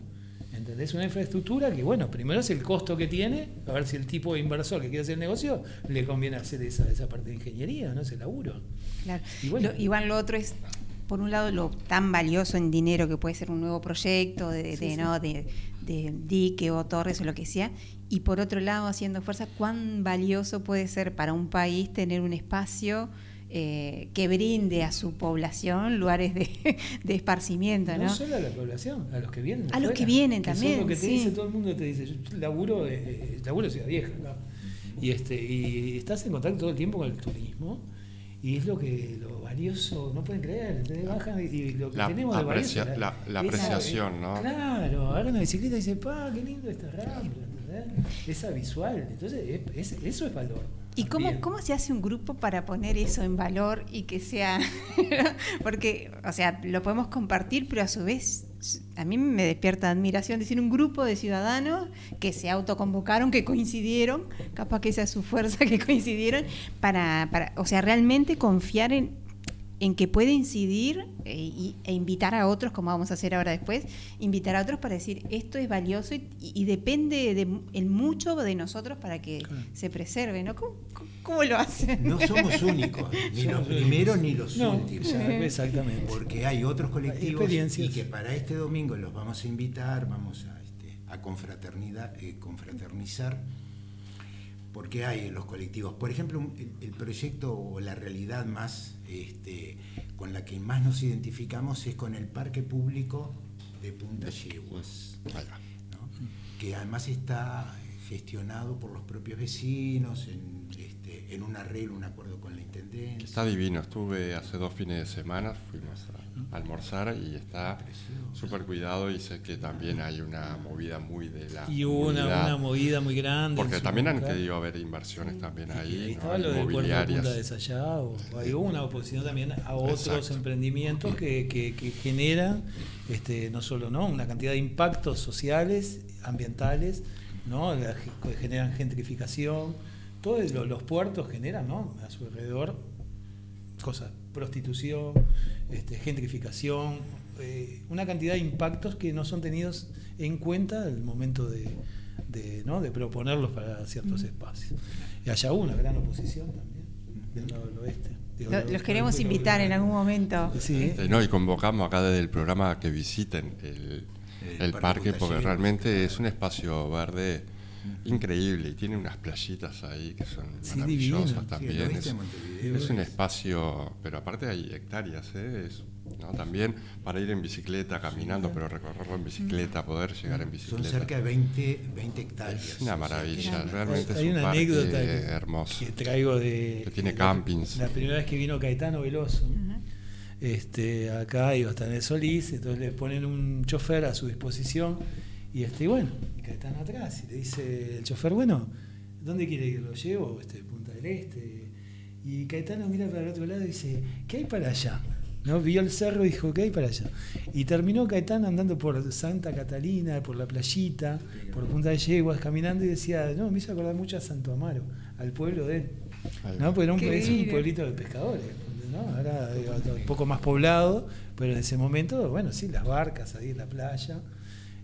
¿entendés? Una infraestructura que, bueno, primero es el costo que tiene, a ver si el tipo de inversor que quiere hacer el negocio le conviene hacer esa, esa parte de ingeniería, ¿no? Ese laburo. Claro. Y bueno. Lo- otro es, por un lado, lo tan valioso en dinero que puede ser un nuevo proyecto de, Sí, de, sí. ¿no? de, de dique o torres o lo que sea. Y por otro lado, haciendo fuerza, cuán valioso puede ser para un país tener un espacio eh, que brinde a su población lugares de, de esparcimiento, No ¿no? solo a la población, a los que vienen. A los que vienen también, lo que te sí. dice todo el mundo te dice, yo laburo, eh, eh, laburo Ciudad Vieja. Y este, y estás en contacto todo el tiempo con el turismo. Y es lo que lo valioso, no pueden creer, bajan y, y lo que La tenemos de valioso. aprecia- la- la esa- apreciación, ¿no? Claro, agarran la bicicleta y dicen, pa, qué lindo esta rambla. Esa visual, entonces es- es- eso es valor. ¿Y cómo, cómo se hace un grupo para poner eso en valor y que sea... Porque, o sea, lo podemos compartir, pero a su vez a mí me despierta admiración decir un grupo de ciudadanos que se autoconvocaron, que coincidieron, capaz que esa es su fuerza, que coincidieron, para, para o sea, realmente confiar en, en que puede incidir e, y- e invitar a otros, como vamos a hacer ahora después, invitar a otros para decir esto es valioso y, y depende de mu- el mucho de nosotros para que Claro. se preserve, ¿no? ¿Cómo, cómo- lo hacen? No somos únicos, ni los primeros ni los No, últimos. exactamente. Porque hay otros colectivos y que para este domingo los vamos a invitar, vamos a, este, a confraternidad, eh, confraternizar, porque hay en los colectivos. Por ejemplo, el, el proyecto o la realidad más este, con la que más nos identificamos es con el parque público de Punta Yeguas. que además está gestionado por los propios vecinos en, en un arreglo, un acuerdo con la intendencia. Está divino, estuve hace dos fines de semana, fuimos a almorzar y está súper cuidado y sé que también hay una movida muy de la Y hubo una, una movida muy grande. Porque también han querido haber inversiones también Y ahí, ahí ¿no? estaba lo del puerto de Punta inmobiliarias. de hubo una oposición también a otros Exacto. emprendimientos que, que- que generan este, no solo no una cantidad de impactos sociales, ambientales, ¿no? La generan gentrificación. Todos lo- los puertos generan ¿no? a su alrededor cosas, prostitución, este, gentrificación, eh, una cantidad de impactos que no son tenidos en cuenta al momento de, de, ¿no? de proponerlos para ciertos espacios. Y allá hubo una gran oposición también del lado del oeste. Digo, Lo- del- los queremos del- invitar en algún momento. Sí, Este, no, y convocamos acá desde el programa que visiten el, El el Parque porque realmente es un espacio verde increíble y tiene unas playitas ahí que son Sí, maravillosas divino. También. es, en Montevideo, es un es- espacio, pero aparte hay hectáreas, ¿eh? Es, ¿no? también para ir en bicicleta, caminando, pero recorrerlo en bicicleta, poder llegar en Son bicicleta. cerca de 20, 20 hectáreas. Es una maravilla, realmente Hay es un una parque anécdota que, hermoso. que traigo de. Que tiene de- campings. La primera vez que vino Caetano Veloso, este, acá iba a estar en el Solís, entonces le ponen un chofer a su disposición y este, y bueno, y Caetano atrás, y le dice el chofer, bueno, ¿dónde quiere ir? ¿Lo llevo? Este, Punta del Este. Y Caetano mira para el otro lado y dice, ¿qué hay para allá? ¿No? Vio el cerro y dijo, ¿qué hay para allá? Y terminó Caetano andando por Santa Catalina, por la playita, por Punta de Yeguas, caminando y decía, no, me hizo acordar mucho a Santo Amaro, al pueblo de él. ¿no? Porque era un, es un pueblito de pescadores, ¿no? Ahora eh, un poco más poblado, pero en ese momento, bueno, sí, las barcas ahí en la playa.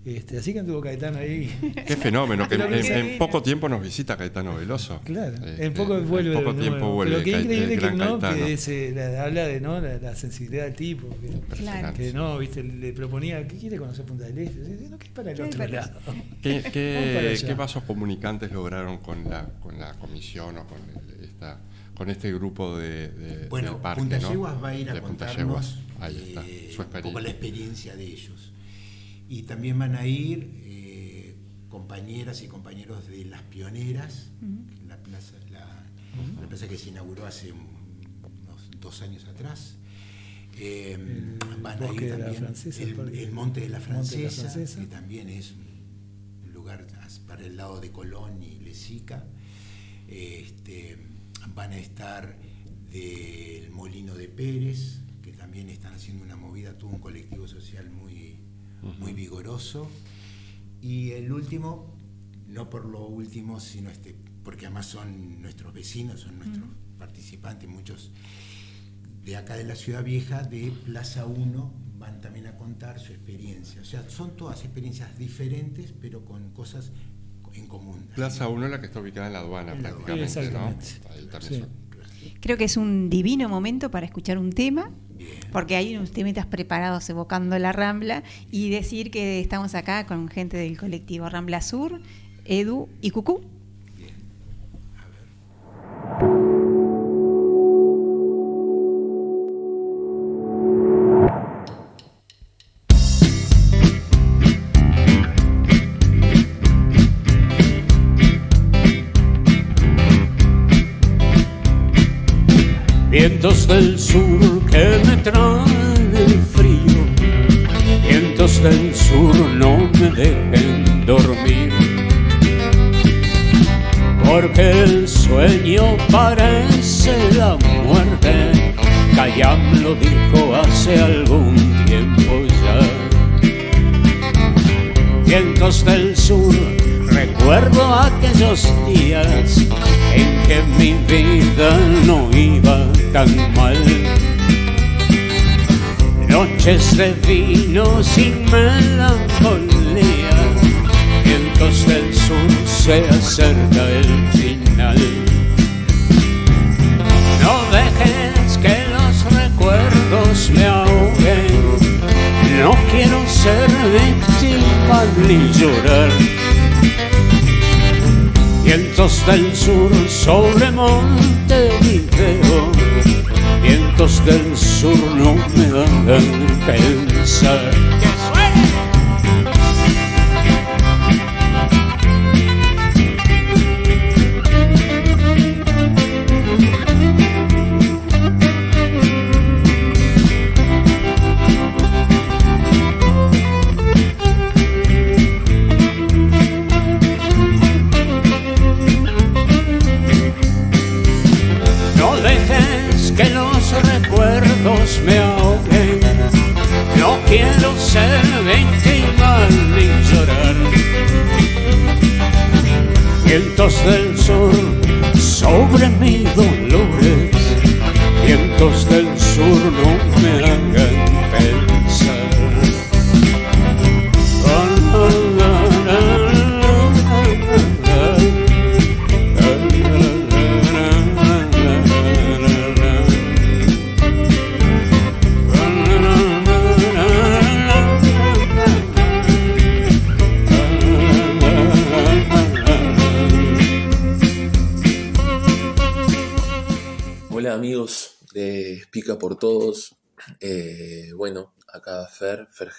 Este, así que anduvo Caetano ahí. Qué fenómeno, que en, poco tiempo nos visita Caetano Veloso. Claro, Este, en poco vuelve. En poco de tiempo nuevo. vuelve Pero qué increíble que no, Caetano. que se la- habla de no la, la sensibilidad del tipo. Que, que no, viste, le proponía, ¿qué quiere conocer Punta del Este? Dice, No, que es para el ¿Qué hay otro lado. ¿Qué, qué, qué vasos comunicantes lograron con la, con la comisión o con, el- esta, con este grupo de, de- Bueno, del parque? Punta ¿no? Yeguas va a ir a contarnos Yeguas. Ahí está, eh, su un poco la experiencia de ellos. Y también van a ir eh, compañeras y compañeros de Las Pioneras, la, plaza, la, la plaza que se inauguró hace unos dos años atrás. Eh, El van a ir también Francesa, el, Monte de la Monte de la Francesa, Francesa. que también es un lugar para el lado de Colón y Lezica. Este, van a estar del Molino de Pérez, que también están haciendo una movida, tuvo un colectivo social muy, muy vigoroso. Y el último, no por lo último, sino este, porque además son nuestros vecinos, son nuestros participantes, muchos de acá de la Ciudad Vieja, de Plaza 1, van también a contar su experiencia. O sea, son todas experiencias diferentes, pero con cosas en común. Plaza 1 la que está ubicada en la aduana En la prácticamente, Exactamente. ¿no? Ahí también Sí. son- Creo que es un divino momento para escuchar un tema, porque hay unos temitas preparados evocando la Rambla y decir que estamos acá con gente del colectivo Rambla Sur, Edu y Cucú. Vientos del sur del sur no me dejen dormir, porque el sueño parece la muerte, Cayam lo dijo hace algún tiempo ya. Vientos del sur, recuerdo aquellos días en que mi vida no iba tan mal. Noches de vino sin melancolía, vientos del sur se acerca el final. No dejes que los recuerdos me ahoguen, no quiero ser víctima ni llorar. Vientos del sur sobre Montevideo, del sur no me hagan pensar.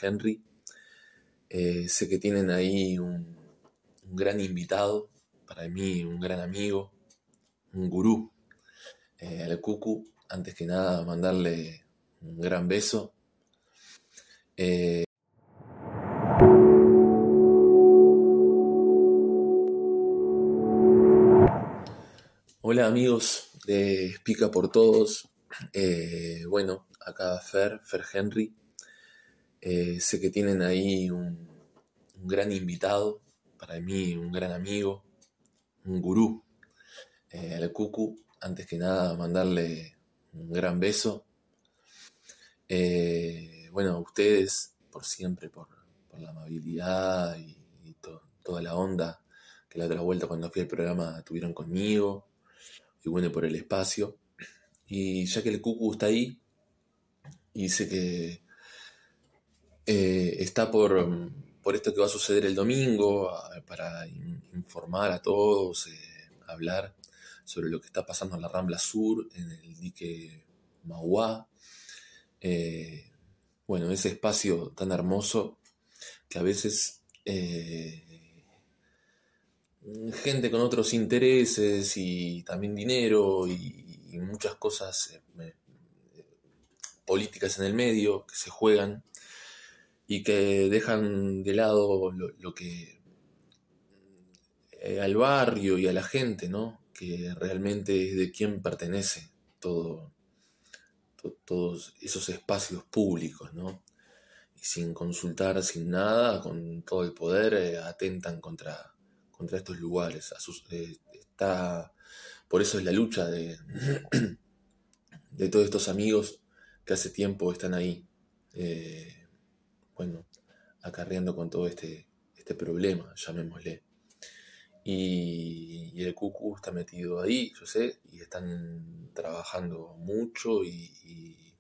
Henry. Eh, sé que tienen ahí un, gran invitado, para mí un gran amigo, un gurú, eh, al Cucu. Antes que nada, mandarle un gran beso. Eh, Hola amigos de Pica por Todos. Eh, bueno, acá Fer, Fer Henry. Eh, sé que tienen ahí un, un gran invitado, para mí un gran amigo, un gurú, eh, al Cucu. Antes que nada, mandarle un gran beso. Eh, bueno, a ustedes, por siempre, por, la amabilidad y, y to- toda la onda que la otra vuelta cuando fui al programa tuvieron conmigo y bueno, por el espacio. Y ya que el Cucu está ahí, y sé que eh, está por, mm, por esto que va a suceder el domingo, para in- informar a todos, eh, hablar sobre lo que está pasando en la Rambla Sur, en el dique Mauá. Eh, bueno, ese espacio tan hermoso que a veces gente con otros intereses y también dinero y, muchas cosas políticas en el medio que se juegan y que dejan de lado lo, que eh, al barrio y a la gente, ¿no? Que realmente es de quién pertenece todo, to- todos esos espacios públicos, ¿no? Y sin consultar, sin nada, con todo el poder, eh, atentan contra, contra estos lugares. Eh, está, por eso es la lucha de, de todos estos amigos que hace tiempo están ahí, bueno, acarreando con todo este, este problema, llamémosle. Y, el Cucu está metido ahí, yo sé, y están trabajando mucho y,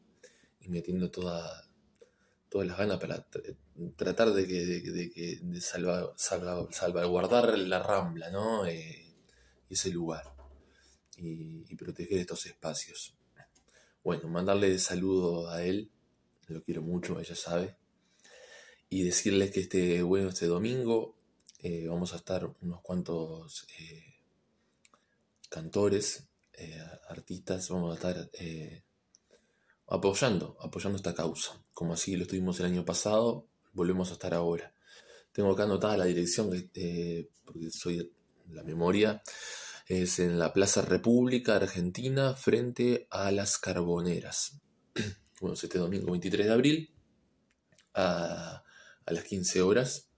metiendo toda, todas las ganas para tr- tratar de, que, de, de de salva- salva- salvaguardar la rambla, ¿no? Eh, ese lugar y, proteger estos espacios. Bueno, mandarle saludo a él, lo quiero mucho, ella sabe, y decirles que este, bueno, este domingo eh, vamos a estar unos cuantos eh, cantores, eh, artistas, vamos a estar apoyando, apoyando esta causa, como así lo estuvimos el año pasado, volvemos a estar ahora. Tengo acá anotada la dirección, porque soy la memoria, es en la Plaza República Argentina frente a las Carboneras. Bueno, es este domingo 23 de abril a las 15 horas.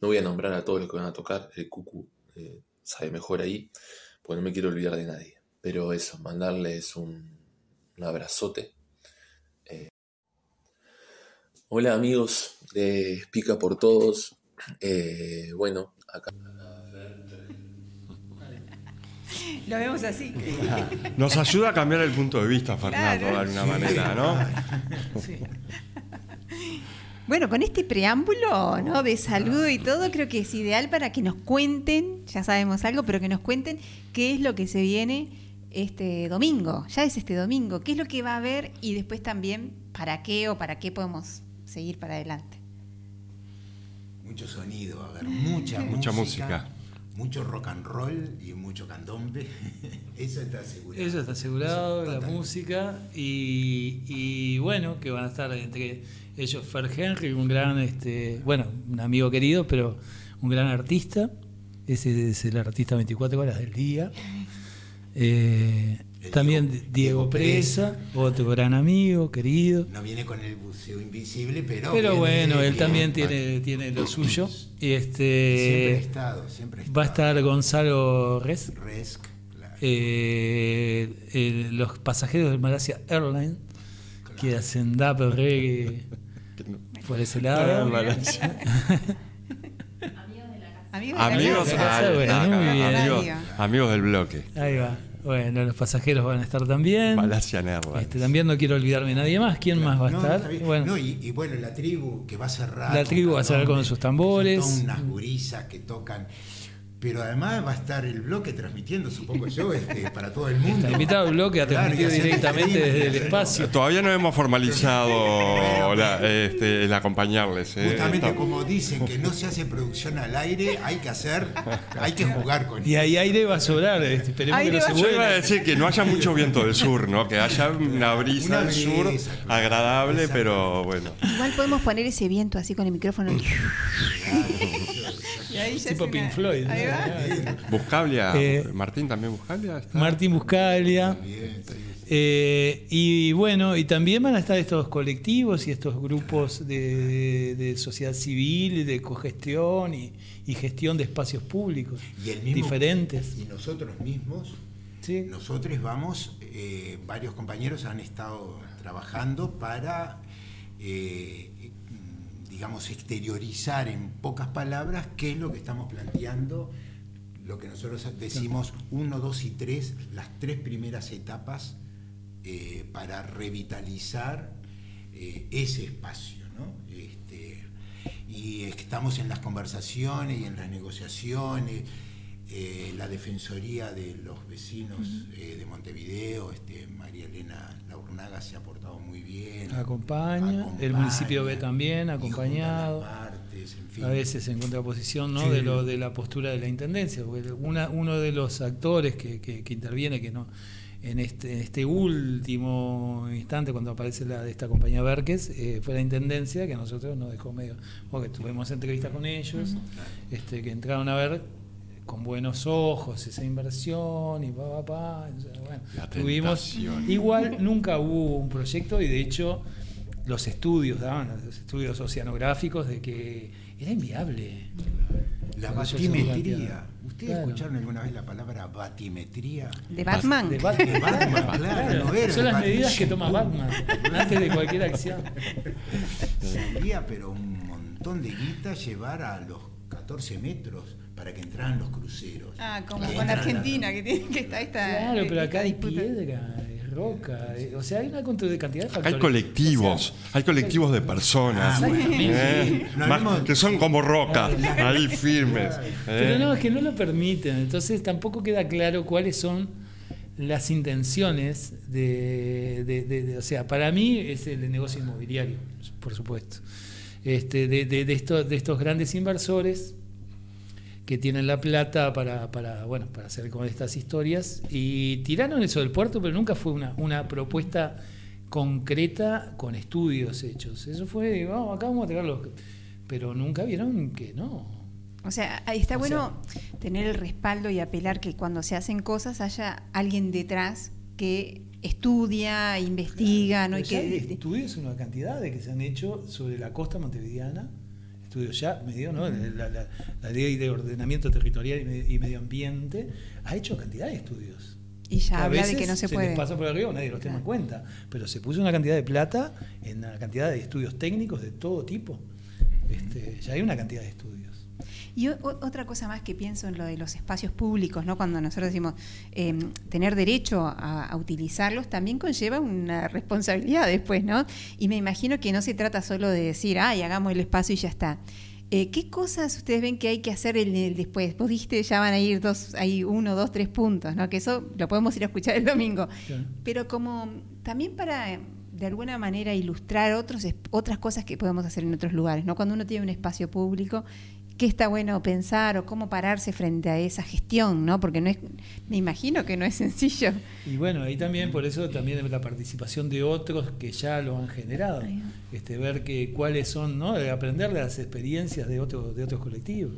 No voy a nombrar a todos los que van a tocar, el Cucu eh, sabe mejor ahí, porque no me quiero olvidar de nadie. Pero eso, mandarles un, un abrazote. Eh, hola amigos de Pica por Todos. Eh, bueno, acá Lo vemos así. Nos ayuda a cambiar el punto de vista, Fernando, Claro. de alguna manera, ¿no? Bueno, con este preámbulo ¿no? de saludo y todo, creo que es ideal para que nos cuenten, ya sabemos algo, pero que nos cuenten qué es lo que se viene este domingo. Ya es este domingo, qué es lo que va a haber y después también para qué o para qué podemos seguir para adelante. Mucho sonido, va a haber mucha, Mucha música, música. Mucho rock and roll y mucho candombe. Eso está asegurado. Eso está asegurado, Eso la total. música y, y bueno, que van a estar entre ellos Fer Henry, un gran, este, bueno, un amigo querido, pero un gran artista. Ese es el artista 24 horas del día. Eh, El también Diego- Presa, otro gran amigo, querido. No viene con el buceo invisible, pero. Pero viene- bueno, él viene- también tiene, tiene lo suyo. Y Siempre ha este estado, siempre ha va a estado. estar Gonzalo Res, Resk, claro. eh, el- los pasajeros de Malasia Airlines que hacen dap reggae por ese lado. Ah. Amigos, Amigos, de la casa, ah, bueno, muy bien. amigos, amigos del bloque. Ahí va. Bueno, los pasajeros van a estar también. Airlines. Este, también no quiero olvidarme de nadie más. ¿Quién más va a No, estar? Bueno, No, y, y bueno, la tribu que va a cerrar. La con tribu va a cerrar con sus tambores. Son unas gurisas que tocan. Pero además va a estar el bloque transmitiendo, supongo yo, este, para todo el mundo. está invitado al bloque a transmitir directamente desde el espacio. Todavía no hemos formalizado la- este, el acompañarles. ¿eh? Justamente Está- como dicen que no se hace producción al aire, hay que hacer, hay que jugar con Y ahí aire va a sobrar. este, Esperemos Aire que no se a Yo iba a vuelva. decir que no haya mucho viento del sur, ¿no? Que haya una brisa del sur agradable, pero bueno. Igual podemos poner ese viento así con el micrófono. Ahí Tipo una- Pink Floyd. Ahí va. Buscablia, Eh, Martín también Buscablia. está. Martín Buscalia. Eh, y bueno, y también van a estar estos colectivos y estos grupos de, de sociedad civil, de cogestión y, y gestión de espacios públicos Y el mismo- diferentes. Y nosotros mismos, Sí. nosotros vamos, eh, varios compañeros han estado trabajando para, digamos, exteriorizar en pocas palabras qué es lo que estamos planteando, lo que nosotros decimos uno, dos y tres, las tres primeras etapas eh, para revitalizar eh, ese espacio. ¿no? Este, y estamos en las conversaciones y en las negociaciones. Eh, la Defensoría de los Vecinos eh, de Montevideo, este, María Elena Laurnaga se ha portado muy bien. Acompaña, el municipio ve también, acompañado. Partes, en fin. A veces en contraposición ¿no? de, lo, de la postura de la intendencia, porque una, uno de los actores que, que, que interviene, que no en este, en este último instante, cuando aparece la de esta compañía Berques, eh, fue la intendencia que a nosotros nos dejó medio. Porque tuvimos entrevistas con ellos, este, que entraron a ver con buenos ojos esa inversión y pa, pa, pa. bueno, La tuvimos. Igual nunca hubo un proyecto y de hecho los estudios daban, los estudios oceanográficos de que era inviable. La batimetría. ¿Ustedes Claro. escucharon alguna vez la palabra batimetría? ¿De Batman? De Batman, De Batman, claro, no era Son las medidas que toma Batman antes de cualquier acción. Salía, pero un montón de guita llevar a los 14 metros para que entraran los cruceros. Ah, como con Argentina, que, tiene, que está esta. Claro, pero acá hay piedra, hay roca, eh, o sea, hay una cantidad de factores. Hay colectivos, hay colectivos de personas Ah, bueno, eh. No más- que son como rocas, ahí firmes. Pero eh. no, es que no lo permiten, entonces tampoco queda claro cuáles son las intenciones de, de- de- de- o sea, para mí es el negocio inmobiliario, por supuesto, este, de, de- de estos, de estos grandes inversores que tienen la plata para, para, bueno, para hacer con estas historias y tiraron eso del puerto, pero nunca fue una, una propuesta concreta con estudios hechos. Eso fue, vamos, acá vamos a tirarlo, pero nunca vieron que no. O sea, está O bueno tener el respaldo y apelar que cuando se hacen cosas haya alguien detrás que estudia, investiga, ¿no? Y ya hay que, estudios, una cantidad de que se han hecho sobre la costa montevideana, estudios ya, medio, ¿no? La, la- la ley de ordenamiento territorial y me- y medio ambiente ha hecho cantidad de estudios. y ya habla de que no se, puede. les pasa por arriba, nadie los toma en cuenta. Pero se puso una cantidad de plata en una cantidad de estudios técnicos de todo tipo. Este, ya hay una cantidad de estudios. Y o- otra cosa más que pienso en lo de los espacios públicos, ¿no? Cuando nosotros decimos eh, tener derecho a, a utilizarlos, también conlleva una responsabilidad después, ¿no? Y me imagino que no se trata solo de decir, ay, hagamos el espacio y ya está. Eh, ¿Qué cosas ustedes ven que hay que hacer el después? Vos dijiste, ya van a ir dos, hay uno, dos, tres puntos, ¿no? Que eso lo podemos ir a escuchar el domingo. Pero como también para, de alguna manera, ilustrar otros, otras cosas que podemos hacer en otros lugares, ¿no? Cuando uno tiene un espacio público, qué está bueno pensar o cómo pararse frente a esa gestión, ¿no? Porque no es, me imagino que no es sencillo. Y bueno, ahí también, por eso también la participación de otros que ya lo han generado. Este, ver que cuáles son, ¿no? De aprender de las experiencias de otros, de otros colectivos.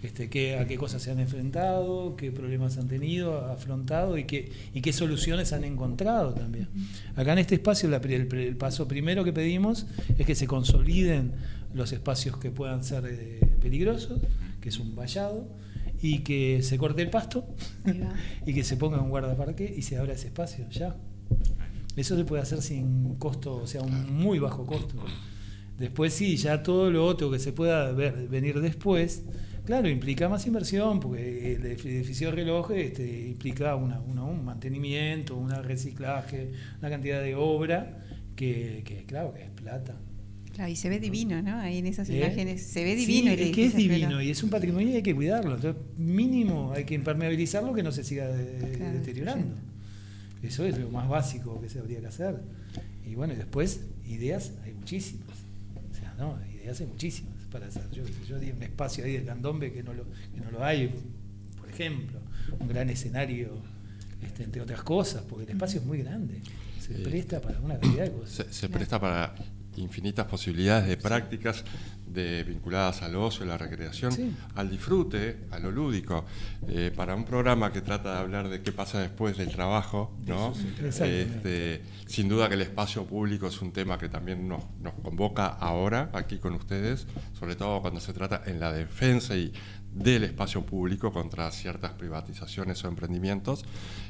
Este, qué, a qué cosas se han enfrentado, qué problemas han tenido, afrontado y qué, y qué soluciones han encontrado también. Acá en este espacio, la el paso primero que pedimos es que se consoliden los espacios que puedan ser eh, peligrosos, que es un vallado, y que se corte el pasto y que se ponga un guardaparque y se abra ese espacio, ya. Eso se puede hacer sin costo, o sea, un muy bajo costo. Después sí, ya todo lo otro que se pueda ver, venir después, claro, implica más inversión, porque el edificio de reloj este, implica una, una- un mantenimiento, un reciclaje, una cantidad de obra que, que, claro, que es plata. Claro, y se ve divino, ¿no? Ahí en esas ¿Eh? imágenes se ve Sí, divino. el es que es pero- divino y es un patrimonio y hay que cuidarlo. Entonces, mínimo hay que impermeabilizarlo que no se siga de- Claro, deteriorando. Eso es lo más básico que se habría que hacer. Y bueno, y después, ideas hay muchísimas. O sea, no, ideas hay muchísimas para hacer. Yo, yo di un espacio ahí del candombe que no lo, que no lo hay, por ejemplo. Un gran escenario, este, entre otras cosas, porque el espacio es muy grande. Se Sí. presta para una cantidad de cosas. Se, se presta para infinitas posibilidades de prácticas de, vinculadas al ocio, la recreación, Sí. al disfrute, a lo lúdico. Eh, para un programa que trata de hablar de qué pasa después del trabajo, ¿no? Sí. Este, sin duda que el espacio público es un tema que también nos, nos convoca ahora aquí con ustedes, sobre todo cuando se trata en la defensa y del espacio público contra ciertas privatizaciones o emprendimientos,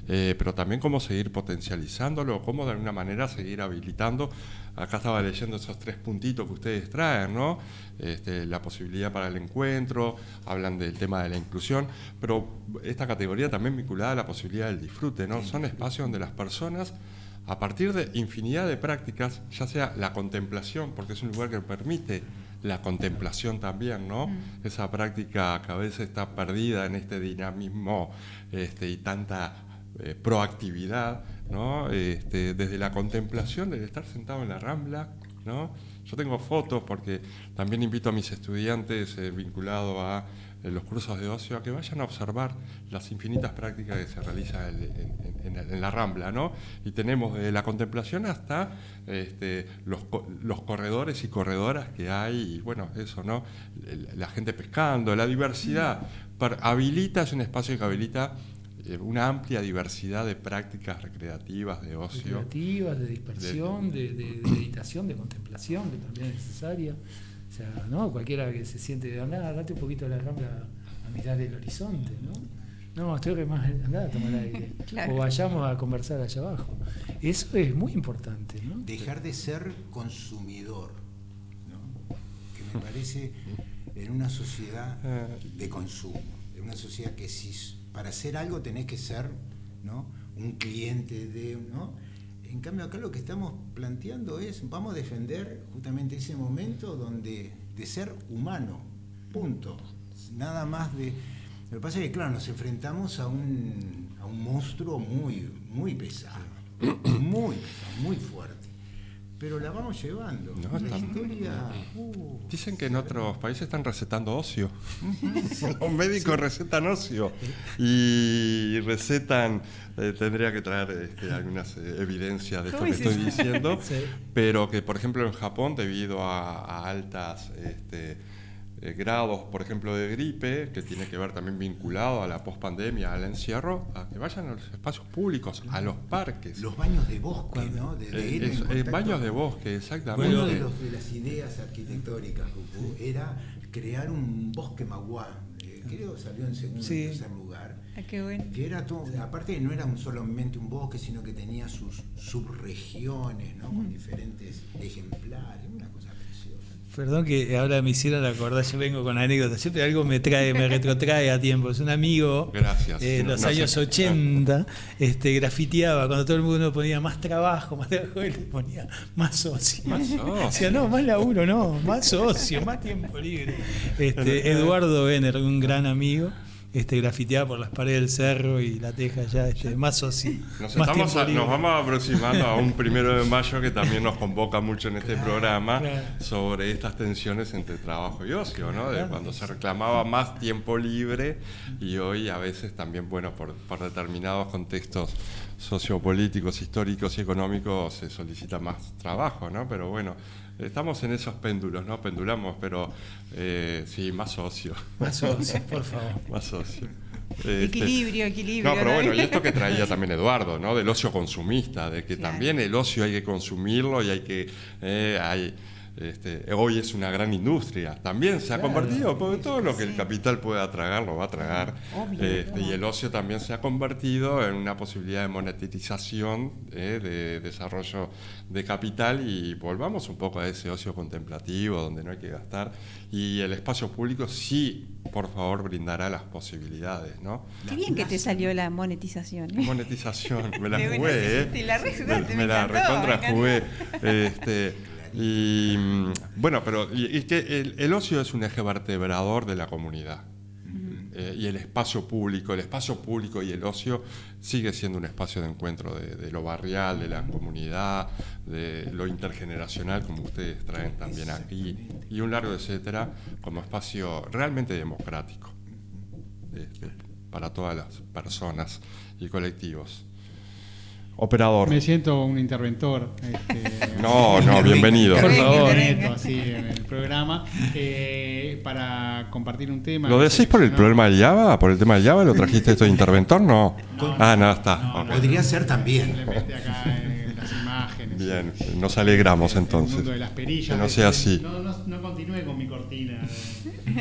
eh, pero también cómo seguir potencializándolo, cómo de alguna manera seguir habilitando. Acá estaba leyendo esos tres puntitos que ustedes traen, ¿no? Este, la posibilidad para el encuentro, hablan del tema de la inclusión, pero esta categoría también vinculada a la posibilidad del disfrute, ¿no? Son espacios donde las personas a partir de infinidad de prácticas, ya sea la contemplación, porque es un lugar que permite la contemplación también, ¿no? Mm. Esa práctica que a veces está perdida en este dinamismo este, y tanta eh, proactividad, ¿no? Este, desde la contemplación, desde estar sentado en la rambla, ¿no? Yo tengo fotos porque también invito a mis estudiantes eh, vinculados a eh, los cursos de ocio a que vayan a observar las infinitas prácticas que se realizan en, en- en- en la Rambla, ¿no? Y tenemos desde la contemplación hasta este, los, los corredores y corredoras que hay, y bueno, eso, ¿no? La gente pescando, la diversidad. Habilita, es un espacio que habilita eh, una amplia diversidad de prácticas recreativas, de ocio. Recreativas, de dispersión, de, de- de meditación, de contemplación, que también es necesaria. O sea, ¿no? Cualquiera que se siente, andá, date un poquito a la rambla a mirar el horizonte, ¿no? No, estoy que más, andá a tomar aire. Claro. O vayamos a conversar allá abajo. Eso es muy importante, ¿no? Dejar de ser consumidor, ¿no? que me parece en una sociedad de consumo, en una sociedad que si para hacer algo tenés que ser ¿no? un cliente de... ¿no? En cambio acá lo que estamos planteando es, vamos a defender justamente ese momento donde de ser humano, punto. Nada más de... Lo que pasa es que, claro, nos enfrentamos a un, a un monstruo muy, muy pesado, muy pesado, muy fuerte. Pero la vamos llevando. No, historia... uh, Dicen que en otros países están recetando ocio. Los médicos recetan ocio. Y recetan, eh, tendría que traer este, algunas eh, evidencias de esto ¿Cómo que es estoy eso? diciendo, Sí. pero que por ejemplo en Japón, debido a, a altas este, eh, grados, por ejemplo, de gripe, que tiene que ver también vinculado a la pospandemia, al encierro, a que vayan a los espacios públicos, a los parques. Los baños de bosque, ¿no? De, de Eh, en eh, baños de bosque, exactamente. Una de, los- de las ideas arquitectónicas, Cucú, era crear un bosque maguá. eh, creo salió en segundo Sí. o tercer lugar. Ah, qué bueno. Que era todo, aparte no era un solamente un bosque, sino que tenía sus subregiones, ¿no? Con diferentes ejemplares, una cosa. Perdón que ahora me hicieron acordar, yo vengo con anécdotas, siempre algo me trae, me retrotrae a tiempo. Es un amigo Gracias. eh, en No- los años 80, este, grafiteaba, cuando todo el mundo ponía más trabajo, más trabajo, él ponía más socio. Más socio. Decía, no, más laburo, no, más socio, más tiempo libre. Este, Eduardo Benner, un gran amigo, este, grafiteaba por las paredes del cerro y la teja ya, este, más socio. Nos, más estamos a- nos vamos aproximando a un primero de mayo que también nos convoca mucho en este programa claro. sobre estas tensiones entre trabajo y ocio, ¿no? De cuando se reclamaba más tiempo libre y hoy a veces también, bueno, por, por determinados contextos sociopolíticos, históricos y económicos se solicita más trabajo, ¿no? Pero bueno, estamos en esos péndulos, ¿no? Pendulamos, pero eh, sí, más socio. Más socio, por favor. Más socio. Este, Equilibrio, equilibrio. no, pero ¿no? bueno, y esto que traía también Eduardo, ¿no? Del ocio consumista, de que Claro. también el ocio hay que consumirlo y hay que... eh, hay, este, hoy es una gran industria. También se ha Claro. convertido, porque todo lo que el capital pueda tragar lo va a tragar. Obvio, Este, ¿no? y el ocio también se ha convertido en una posibilidad de monetización, eh, de desarrollo de capital y volvamos un poco a ese ocio contemplativo donde no hay que gastar. Y el espacio público sí, por favor, brindará las posibilidades, ¿no? Qué bien que te salió la monetización. ¿eh? Monetización, me la jugué, ¿eh? te la Me- la recontra jugué. Este, y mm, bueno, pero y, y que el, el ocio es un eje vertebrador de la comunidad. Eh, y el espacio público, el espacio público y el ocio sigue siendo un espacio de encuentro de, de lo barrial, de la comunidad, de lo intergeneracional, como ustedes traen también aquí, y un largo etcétera, como espacio realmente democrático este, para todas las personas y colectivos. Operador. Me siento un interventor. este, No, no, bienvenido. Por favor. así en el programa eh, para compartir un tema. ¿Lo decís por el problema del Java? ¿Por el tema del Java? ¿Lo trajiste esto de interventor? No. Ah, no, está. No. Podría ser también. Simplemente acá en las imágenes. Bien, nos alegramos El entonces. mundo de las perillas. Que no sea así. No, no, no continúe con mi cortina.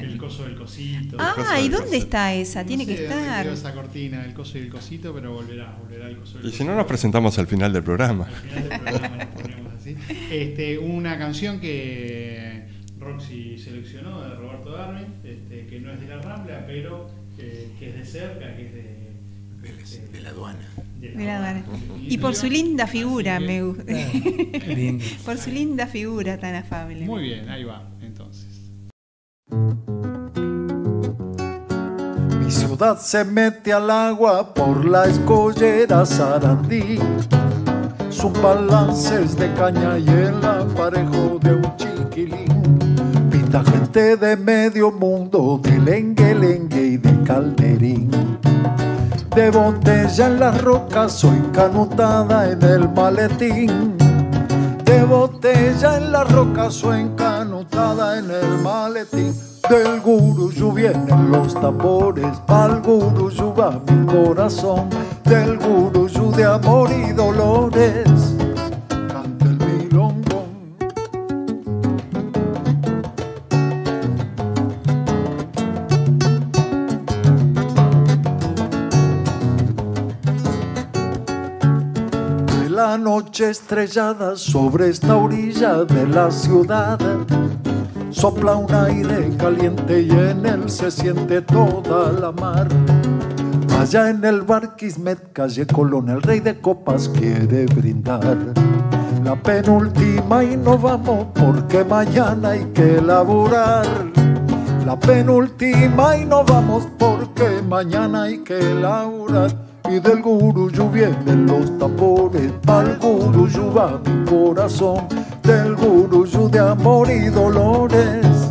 El coso del cosito. Ah, ¿y dónde cosito. está esa? No Tiene sé que estar. esa cortina, el coso y el cosito, pero volverá, volverá el coso y el Y si cosito. no, nos presentamos al final del programa. Al final del programa nos ponemos así. Este, una canción que Roxy seleccionó de Roberto Darwin, este, que no es de la Rambla, pero eh, que es de cerca, que es de, de, la, aduana. Y por su linda figura, me gusta. Ah, por su linda figura tan afable. Muy bien, ahí va, entonces. Mi ciudad se mete al agua por la escollera Sarandí. Sus balances de caña y el aparejo de un chiquilín. Pinta gente de medio mundo, de lengue, lengue y de calderín. De botella en las rocas soy canutada en el maletín. De botella en las rocas soy encanutada en el maletín. Del guruyú vienen los tambores, pa'l guruyú va mi corazón. Del guruyú de amor y dolores, noche estrellada sobre esta orilla de la ciudad Sopla un aire caliente y en él se siente toda la mar. Allá en el bar Quismet, calle Colón, el rey de copas quiere brindar. La penúltima y no vamos porque mañana hay que laburar. La penúltima y no vamos porque mañana hay que laburar. Y del guruyú vienen los tambores, pa'l guruyú va mi corazón, del guruyú de amor y dolores.